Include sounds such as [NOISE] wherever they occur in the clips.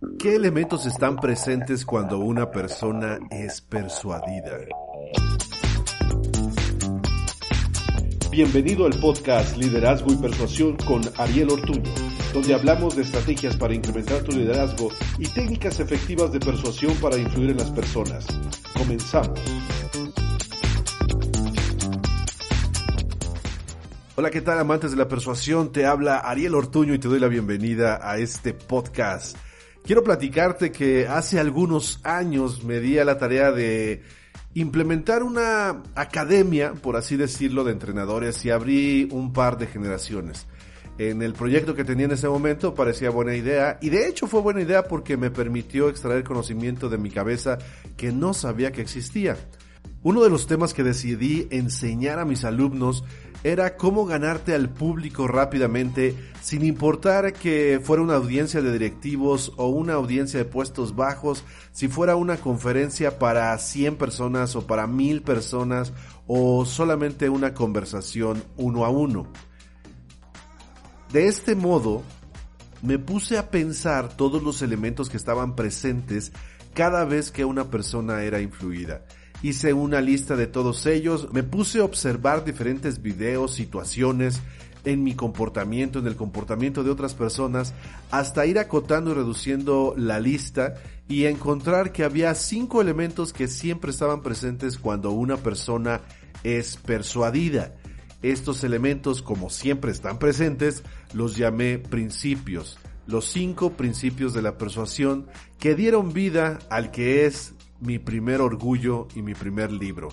¿Qué elementos están presentes cuando una persona es persuadida? Bienvenido al podcast Liderazgo y Persuasión con Ariel Ortuño, donde hablamos de estrategias para incrementar tu liderazgo y técnicas efectivas de persuasión para influir en las personas. Comenzamos. Hola, ¿qué tal amantes de la persuasión? Te habla Ariel Ortuño y te doy la bienvenida a este podcast. Quiero platicarte que hace algunos años me di a la tarea de implementar una academia, por así decirlo, de entrenadores y abrí un par de generaciones. En el proyecto que tenía en ese momento parecía buena idea y de hecho fue buena idea porque me permitió extraer conocimiento de mi cabeza que no sabía que existía. Uno de los temas que decidí enseñar a mis alumnos era cómo ganarte al público rápidamente sin importar que fuera una audiencia de directivos o una audiencia de puestos bajos, si fuera una conferencia para 100 personas o para 1000 personas o solamente una conversación uno a uno. De este modo, me puse a pensar todos los elementos que estaban presentes cada vez que una persona era influida hice una lista de todos ellos, me puse a observar diferentes videos, situaciones en mi comportamiento, en el comportamiento de otras personas, hasta ir acotando y reduciendo la lista y encontrar que había cinco elementos que siempre estaban presentes cuando una persona es persuadida. Estos elementos, como siempre están presentes, los llamé principios. Los cinco principios de la persuasión que dieron vida al que es mi primer orgullo y mi primer libro,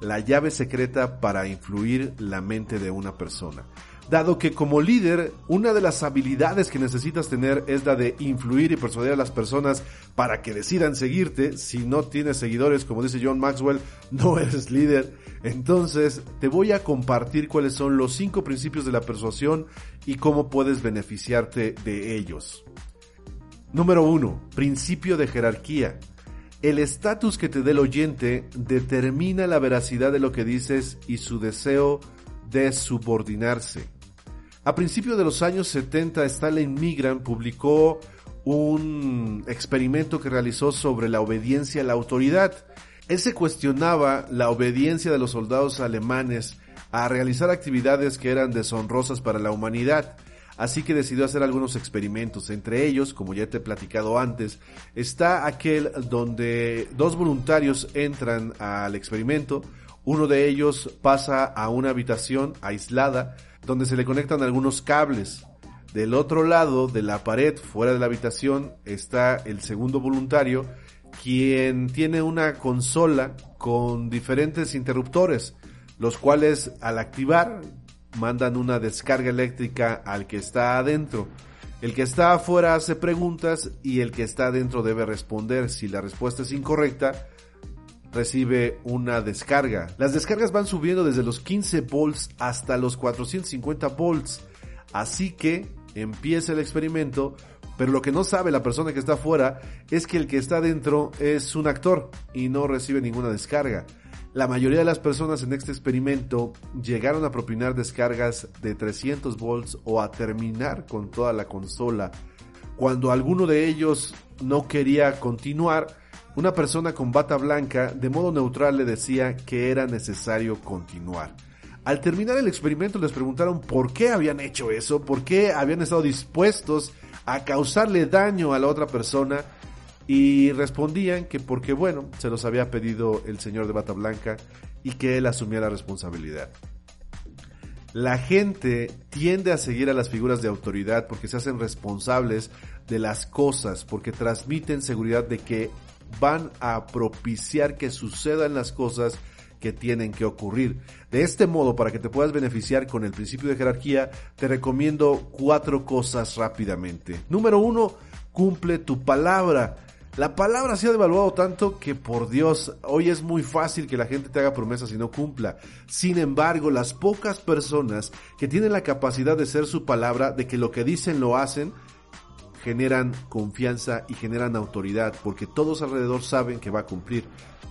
La llave secreta para influir la mente de una persona. Dado que como líder, una de las habilidades que necesitas tener es la de influir y persuadir a las personas para que decidan seguirte. Si no tienes seguidores, como dice John Maxwell, [LAUGHS] no eres líder. Entonces, te voy a compartir cuáles son los cinco principios de la persuasión y cómo puedes beneficiarte de ellos. Número uno, principio de jerarquía. El estatus que te dé el oyente determina la veracidad de lo que dices y su deseo de subordinarse. A principios de los años 70, Stanley Migran publicó un experimento que realizó sobre la obediencia a la autoridad. Él se cuestionaba la obediencia de los soldados alemanes a realizar actividades que eran deshonrosas para la humanidad así que decidió hacer algunos experimentos. Entre ellos, como ya te he platicado antes, está aquel donde dos voluntarios entran al experimento, uno de ellos pasa a una habitación aislada donde se le conectan algunos cables. Del otro lado de la pared, fuera de la habitación, está el segundo voluntario, quien tiene una consola con diferentes interruptores, los cuales al activar mandan una descarga eléctrica al que está adentro. El que está afuera hace preguntas y el que está adentro debe responder. Si la respuesta es incorrecta, recibe una descarga. Las descargas van subiendo desde los 15 volts hasta los 450 volts. Así que empieza el experimento, pero lo que no sabe la persona que está afuera es que el que está adentro es un actor y no recibe ninguna descarga. La mayoría de las personas en este experimento llegaron a propinar descargas de 300 volts o a terminar con toda la consola. Cuando alguno de ellos no quería continuar, una persona con bata blanca de modo neutral le decía que era necesario continuar. Al terminar el experimento les preguntaron por qué habían hecho eso, por qué habían estado dispuestos a causarle daño a la otra persona y respondían que porque, bueno, se los había pedido el señor de bata blanca y que él asumía la responsabilidad. La gente tiende a seguir a las figuras de autoridad porque se hacen responsables de las cosas, porque transmiten seguridad de que van a propiciar que sucedan las cosas que tienen que ocurrir. De este modo, para que te puedas beneficiar con el principio de jerarquía, te recomiendo cuatro cosas rápidamente. Número uno, cumple tu palabra. La palabra se ha devaluado tanto que por Dios, hoy es muy fácil que la gente te haga promesas y no cumpla. Sin embargo, las pocas personas que tienen la capacidad de ser su palabra, de que lo que dicen lo hacen, generan confianza y generan autoridad, porque todos alrededor saben que va a cumplir.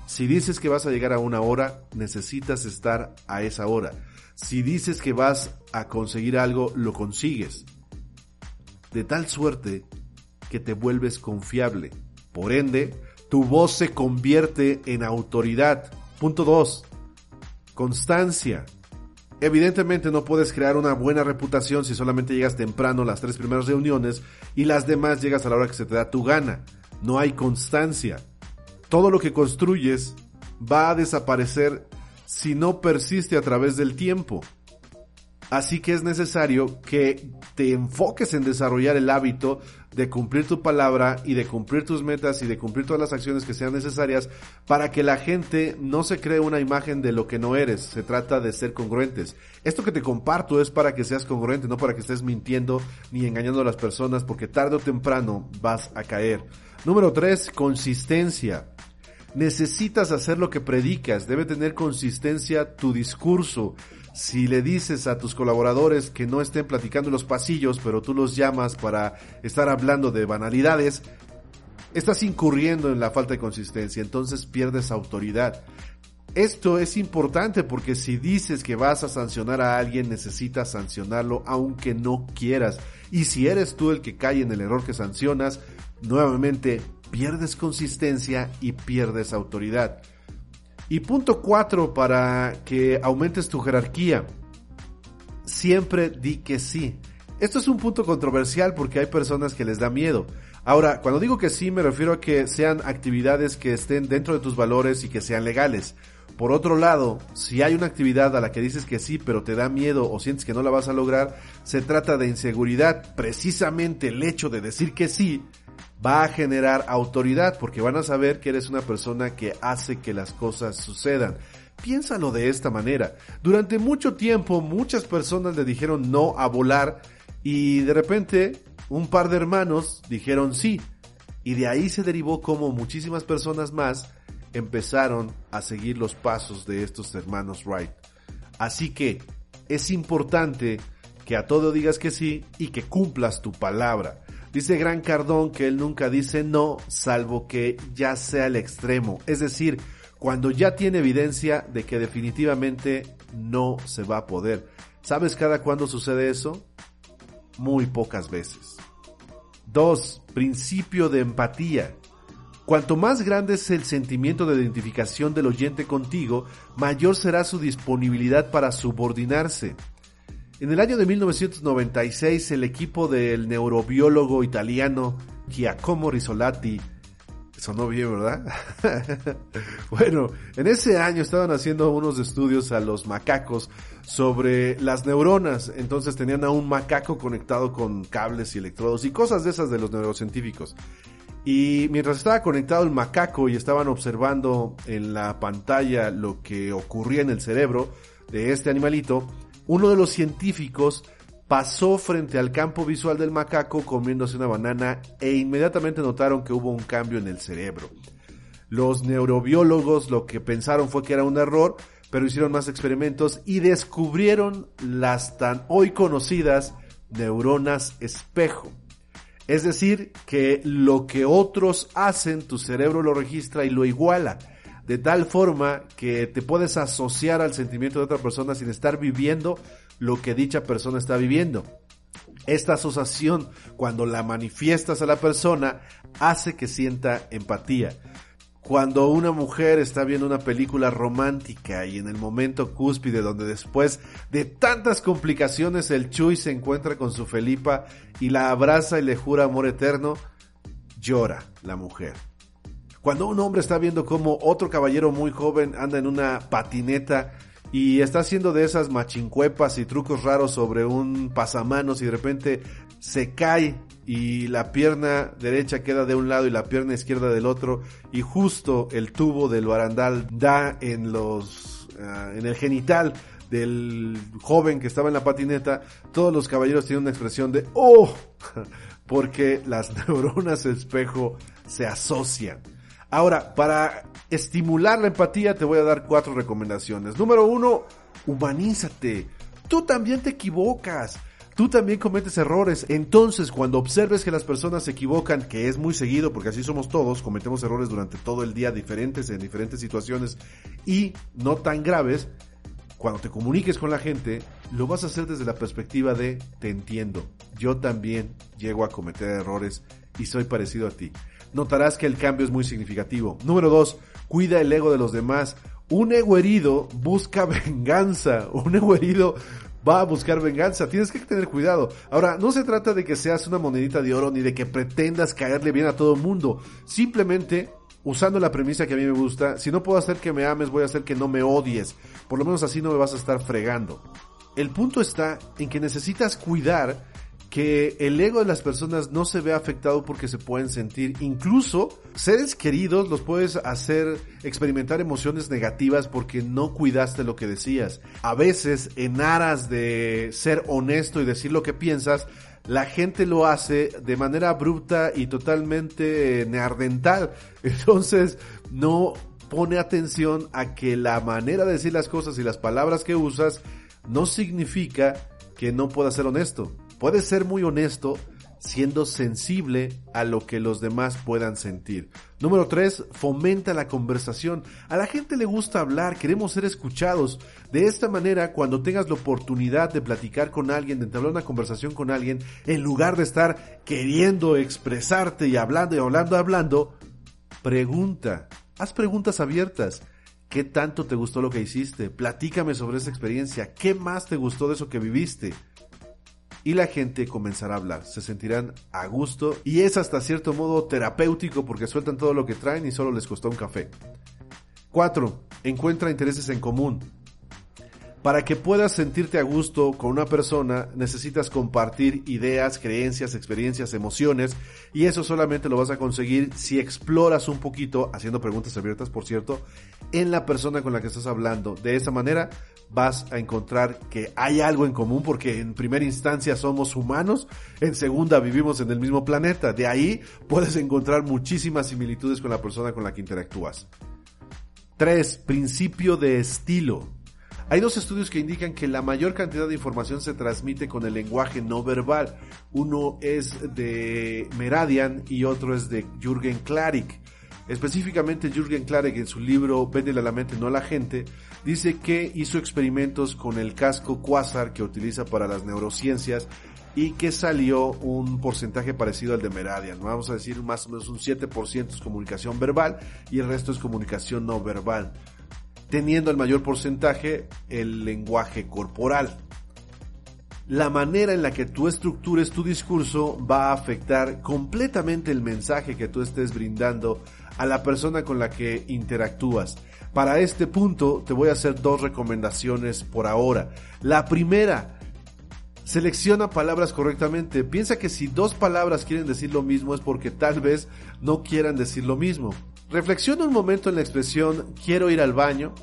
Si dices que vas a llegar a una hora, necesitas estar a esa hora. Si dices que vas a conseguir algo, lo consigues. De tal suerte que te vuelves confiable. Por ende, tu voz se convierte en autoridad. Punto 2. Constancia. Evidentemente no puedes crear una buena reputación si solamente llegas temprano a las tres primeras reuniones y las demás llegas a la hora que se te da tu gana. No hay constancia. Todo lo que construyes va a desaparecer si no persiste a través del tiempo. Así que es necesario que te enfoques en desarrollar el hábito de cumplir tu palabra y de cumplir tus metas y de cumplir todas las acciones que sean necesarias para que la gente no se cree una imagen de lo que no eres. Se trata de ser congruentes. Esto que te comparto es para que seas congruente, no para que estés mintiendo ni engañando a las personas porque tarde o temprano vas a caer. Número 3, consistencia. Necesitas hacer lo que predicas, debe tener consistencia tu discurso. Si le dices a tus colaboradores que no estén platicando en los pasillos, pero tú los llamas para estar hablando de banalidades, estás incurriendo en la falta de consistencia, entonces pierdes autoridad. Esto es importante porque si dices que vas a sancionar a alguien, necesitas sancionarlo aunque no quieras. Y si eres tú el que cae en el error que sancionas, nuevamente pierdes consistencia y pierdes autoridad. Y punto cuatro para que aumentes tu jerarquía. Siempre di que sí. Esto es un punto controversial porque hay personas que les da miedo. Ahora, cuando digo que sí me refiero a que sean actividades que estén dentro de tus valores y que sean legales. Por otro lado, si hay una actividad a la que dices que sí, pero te da miedo o sientes que no la vas a lograr, se trata de inseguridad. Precisamente el hecho de decir que sí va a generar autoridad porque van a saber que eres una persona que hace que las cosas sucedan. Piénsalo de esta manera. Durante mucho tiempo muchas personas le dijeron no a volar y de repente un par de hermanos dijeron sí. Y de ahí se derivó como muchísimas personas más empezaron a seguir los pasos de estos hermanos Wright. Así que es importante que a todo digas que sí y que cumplas tu palabra. Dice Gran Cardón que él nunca dice no, salvo que ya sea el extremo. Es decir, cuando ya tiene evidencia de que definitivamente no se va a poder. ¿Sabes cada cuándo sucede eso? Muy pocas veces. 2. Principio de empatía. Cuanto más grande es el sentimiento de identificación del oyente contigo, mayor será su disponibilidad para subordinarse. En el año de 1996, el equipo del neurobiólogo italiano Giacomo Risolati, sonó bien, ¿verdad? [LAUGHS] bueno, en ese año estaban haciendo unos estudios a los macacos sobre las neuronas, entonces tenían a un macaco conectado con cables y electrodos y cosas de esas de los neurocientíficos. Y mientras estaba conectado el macaco y estaban observando en la pantalla lo que ocurría en el cerebro de este animalito, uno de los científicos pasó frente al campo visual del macaco comiéndose una banana e inmediatamente notaron que hubo un cambio en el cerebro. Los neurobiólogos lo que pensaron fue que era un error, pero hicieron más experimentos y descubrieron las tan hoy conocidas neuronas espejo. Es decir, que lo que otros hacen, tu cerebro lo registra y lo iguala de tal forma que te puedes asociar al sentimiento de otra persona sin estar viviendo lo que dicha persona está viviendo. Esta asociación, cuando la manifiestas a la persona, hace que sienta empatía. Cuando una mujer está viendo una película romántica y en el momento cúspide donde después de tantas complicaciones el Chuy se encuentra con su Felipa y la abraza y le jura amor eterno, llora la mujer. Cuando un hombre está viendo como otro caballero muy joven anda en una patineta y está haciendo de esas machincuepas y trucos raros sobre un pasamanos y de repente se cae y la pierna derecha queda de un lado y la pierna izquierda del otro y justo el tubo del barandal da en los ah, en el genital del joven que estaba en la patineta, todos los caballeros tienen una expresión de ¡Oh! [LAUGHS] porque las [LAUGHS] neuronas espejo se asocian. Ahora, para estimular la empatía te voy a dar cuatro recomendaciones. Número uno, humanízate. Tú también te equivocas. Tú también cometes errores. Entonces, cuando observes que las personas se equivocan, que es muy seguido, porque así somos todos, cometemos errores durante todo el día diferentes, en diferentes situaciones y no tan graves, cuando te comuniques con la gente, lo vas a hacer desde la perspectiva de te entiendo. Yo también llego a cometer errores y soy parecido a ti. Notarás que el cambio es muy significativo. Número dos, cuida el ego de los demás. Un ego herido busca [LAUGHS] venganza. Un ego herido va a buscar venganza. Tienes que tener cuidado. Ahora, no se trata de que seas una monedita de oro ni de que pretendas caerle bien a todo el mundo. Simplemente, usando la premisa que a mí me gusta, si no puedo hacer que me ames, voy a hacer que no me odies. Por lo menos así no me vas a estar fregando. El punto está en que necesitas cuidar que el ego de las personas no se ve afectado porque se pueden sentir. Incluso seres queridos los puedes hacer experimentar emociones negativas porque no cuidaste lo que decías. A veces, en aras de ser honesto y decir lo que piensas, la gente lo hace de manera abrupta y totalmente neardental. [LAUGHS] Entonces, no pone atención a que la manera de decir las cosas y las palabras que usas no significa que no puedas ser honesto. Puedes ser muy honesto siendo sensible a lo que los demás puedan sentir. Número 3, fomenta la conversación. A la gente le gusta hablar, queremos ser escuchados. De esta manera, cuando tengas la oportunidad de platicar con alguien, de entablar una conversación con alguien, en lugar de estar queriendo expresarte y hablando y hablando, hablando, pregunta. Haz preguntas abiertas. ¿Qué tanto te gustó lo que hiciste? Platícame sobre esa experiencia. ¿Qué más te gustó de eso que viviste? Y la gente comenzará a hablar, se sentirán a gusto y es hasta cierto modo terapéutico porque sueltan todo lo que traen y solo les costó un café. 4. Encuentra intereses en común. Para que puedas sentirte a gusto con una persona, necesitas compartir ideas, creencias, experiencias, emociones, y eso solamente lo vas a conseguir si exploras un poquito, haciendo preguntas abiertas, por cierto, en la persona con la que estás hablando. De esa manera vas a encontrar que hay algo en común porque en primera instancia somos humanos, en segunda vivimos en el mismo planeta. De ahí puedes encontrar muchísimas similitudes con la persona con la que interactúas. 3. Principio de estilo. Hay dos estudios que indican que la mayor cantidad de información se transmite con el lenguaje no verbal. Uno es de Meradian y otro es de Jürgen Klarik. Específicamente Jürgen Klarik en su libro Véndele a la mente, no a la gente, dice que hizo experimentos con el casco Quasar que utiliza para las neurociencias y que salió un porcentaje parecido al de Meradian. Vamos a decir más o menos un 7% es comunicación verbal y el resto es comunicación no verbal teniendo el mayor porcentaje el lenguaje corporal. La manera en la que tú estructures tu discurso va a afectar completamente el mensaje que tú estés brindando a la persona con la que interactúas. Para este punto te voy a hacer dos recomendaciones por ahora. La primera, selecciona palabras correctamente. Piensa que si dos palabras quieren decir lo mismo es porque tal vez no quieran decir lo mismo. Reflexiona un momento en la expresión quiero ir al baño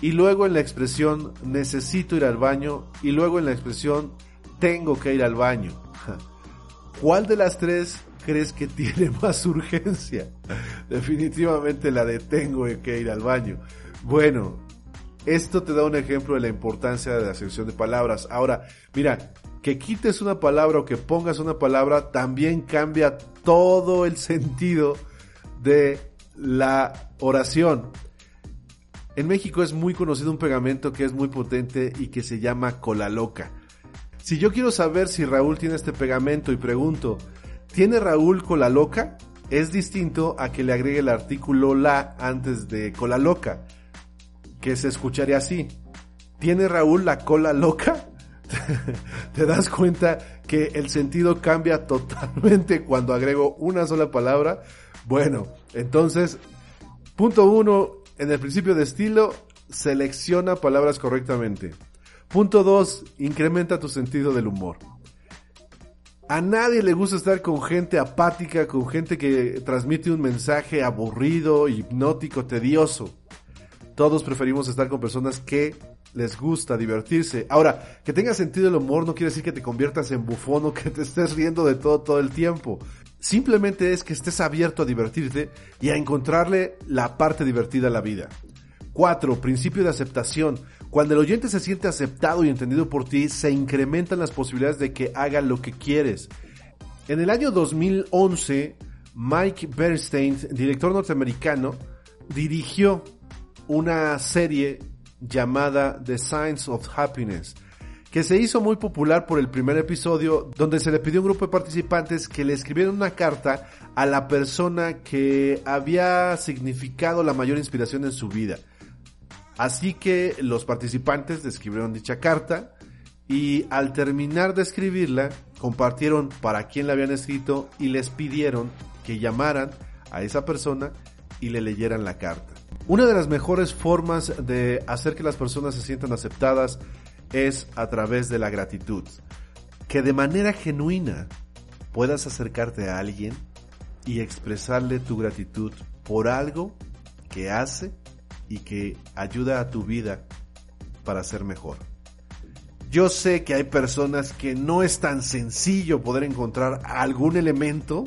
y luego en la expresión necesito ir al baño y luego en la expresión tengo que ir al baño. [LAUGHS] ¿Cuál de las tres crees que tiene [LAUGHS] más urgencia? Definitivamente la de tengo que ir al baño. Bueno, esto te da un ejemplo de la importancia de la selección de palabras. Ahora, mira, que quites una palabra o que pongas una palabra también cambia todo el sentido de la oración. En México es muy conocido un pegamento que es muy potente y que se llama cola loca. Si yo quiero saber si Raúl tiene este pegamento y pregunto, ¿tiene Raúl cola loca? Es distinto a que le agregue el artículo la antes de cola loca, que se escucharía así. ¿Tiene Raúl la cola loca? [LAUGHS] Te das cuenta que el sentido cambia totalmente cuando agrego una sola palabra bueno, entonces, punto uno, en el principio de estilo, selecciona palabras correctamente. Punto dos, incrementa tu sentido del humor. A nadie le gusta estar con gente apática, con gente que transmite un mensaje aburrido, hipnótico, tedioso. Todos preferimos estar con personas que les gusta divertirse. Ahora, que tenga sentido el humor no quiere decir que te conviertas en bufón o que te estés riendo de todo todo el tiempo. Simplemente es que estés abierto a divertirte y a encontrarle la parte divertida a la vida. 4. Principio de aceptación. Cuando el oyente se siente aceptado y entendido por ti, se incrementan las posibilidades de que haga lo que quieres. En el año 2011, Mike Bernstein, director norteamericano, dirigió una serie llamada The Science of Happiness, que se hizo muy popular por el primer episodio donde se le pidió a un grupo de participantes que le escribieran una carta a la persona que había significado la mayor inspiración en su vida. Así que los participantes escribieron dicha carta y al terminar de escribirla compartieron para quién la habían escrito y les pidieron que llamaran a esa persona y le leyeran la carta. Una de las mejores formas de hacer que las personas se sientan aceptadas es a través de la gratitud. Que de manera genuina puedas acercarte a alguien y expresarle tu gratitud por algo que hace y que ayuda a tu vida para ser mejor. Yo sé que hay personas que no es tan sencillo poder encontrar algún elemento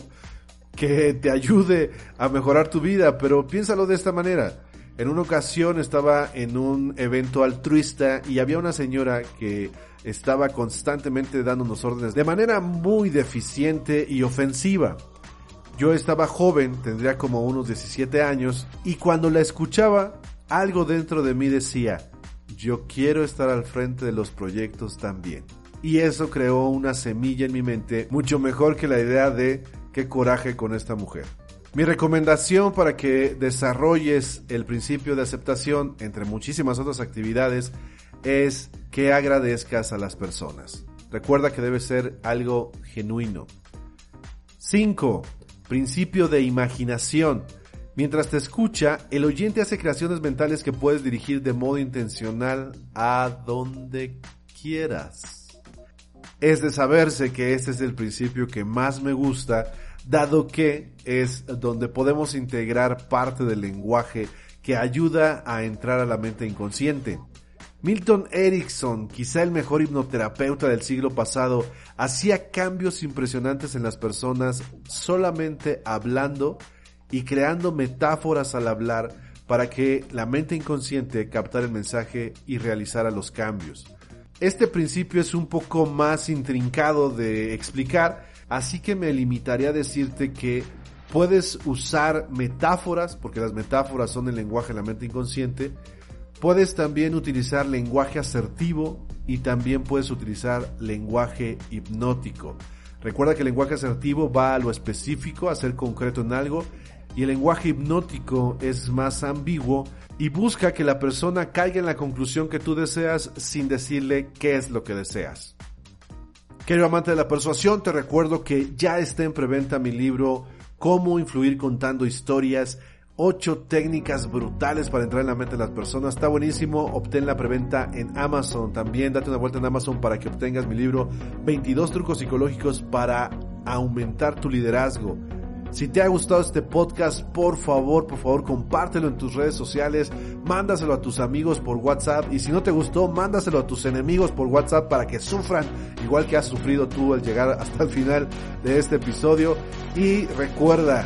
que te ayude a mejorar tu vida, pero piénsalo de esta manera. En una ocasión estaba en un evento altruista y había una señora que estaba constantemente dándonos órdenes de manera muy deficiente y ofensiva. Yo estaba joven, tendría como unos 17 años, y cuando la escuchaba, algo dentro de mí decía, yo quiero estar al frente de los proyectos también. Y eso creó una semilla en mi mente mucho mejor que la idea de qué coraje con esta mujer. Mi recomendación para que desarrolles el principio de aceptación entre muchísimas otras actividades es que agradezcas a las personas. Recuerda que debe ser algo genuino. 5. Principio de imaginación. Mientras te escucha, el oyente hace creaciones mentales que puedes dirigir de modo intencional a donde quieras. Es de saberse que este es el principio que más me gusta dado que es donde podemos integrar parte del lenguaje que ayuda a entrar a la mente inconsciente. Milton Erickson, quizá el mejor hipnoterapeuta del siglo pasado, hacía cambios impresionantes en las personas solamente hablando y creando metáforas al hablar para que la mente inconsciente captara el mensaje y realizara los cambios. Este principio es un poco más intrincado de explicar, Así que me limitaré a decirte que puedes usar metáforas, porque las metáforas son el lenguaje de la mente inconsciente. Puedes también utilizar lenguaje asertivo y también puedes utilizar lenguaje hipnótico. Recuerda que el lenguaje asertivo va a lo específico, a ser concreto en algo, y el lenguaje hipnótico es más ambiguo y busca que la persona caiga en la conclusión que tú deseas sin decirle qué es lo que deseas. Querido amante de la persuasión, te recuerdo que ya está en preventa mi libro Cómo influir contando historias. Ocho técnicas brutales para entrar en la mente de las personas. Está buenísimo. Obtén la preventa en Amazon. También date una vuelta en Amazon para que obtengas mi libro 22 trucos psicológicos para aumentar tu liderazgo. Si te ha gustado este podcast, por favor, por favor, compártelo en tus redes sociales, mándaselo a tus amigos por WhatsApp y si no te gustó, mándaselo a tus enemigos por WhatsApp para que sufran igual que has sufrido tú al llegar hasta el final de este episodio. Y recuerda,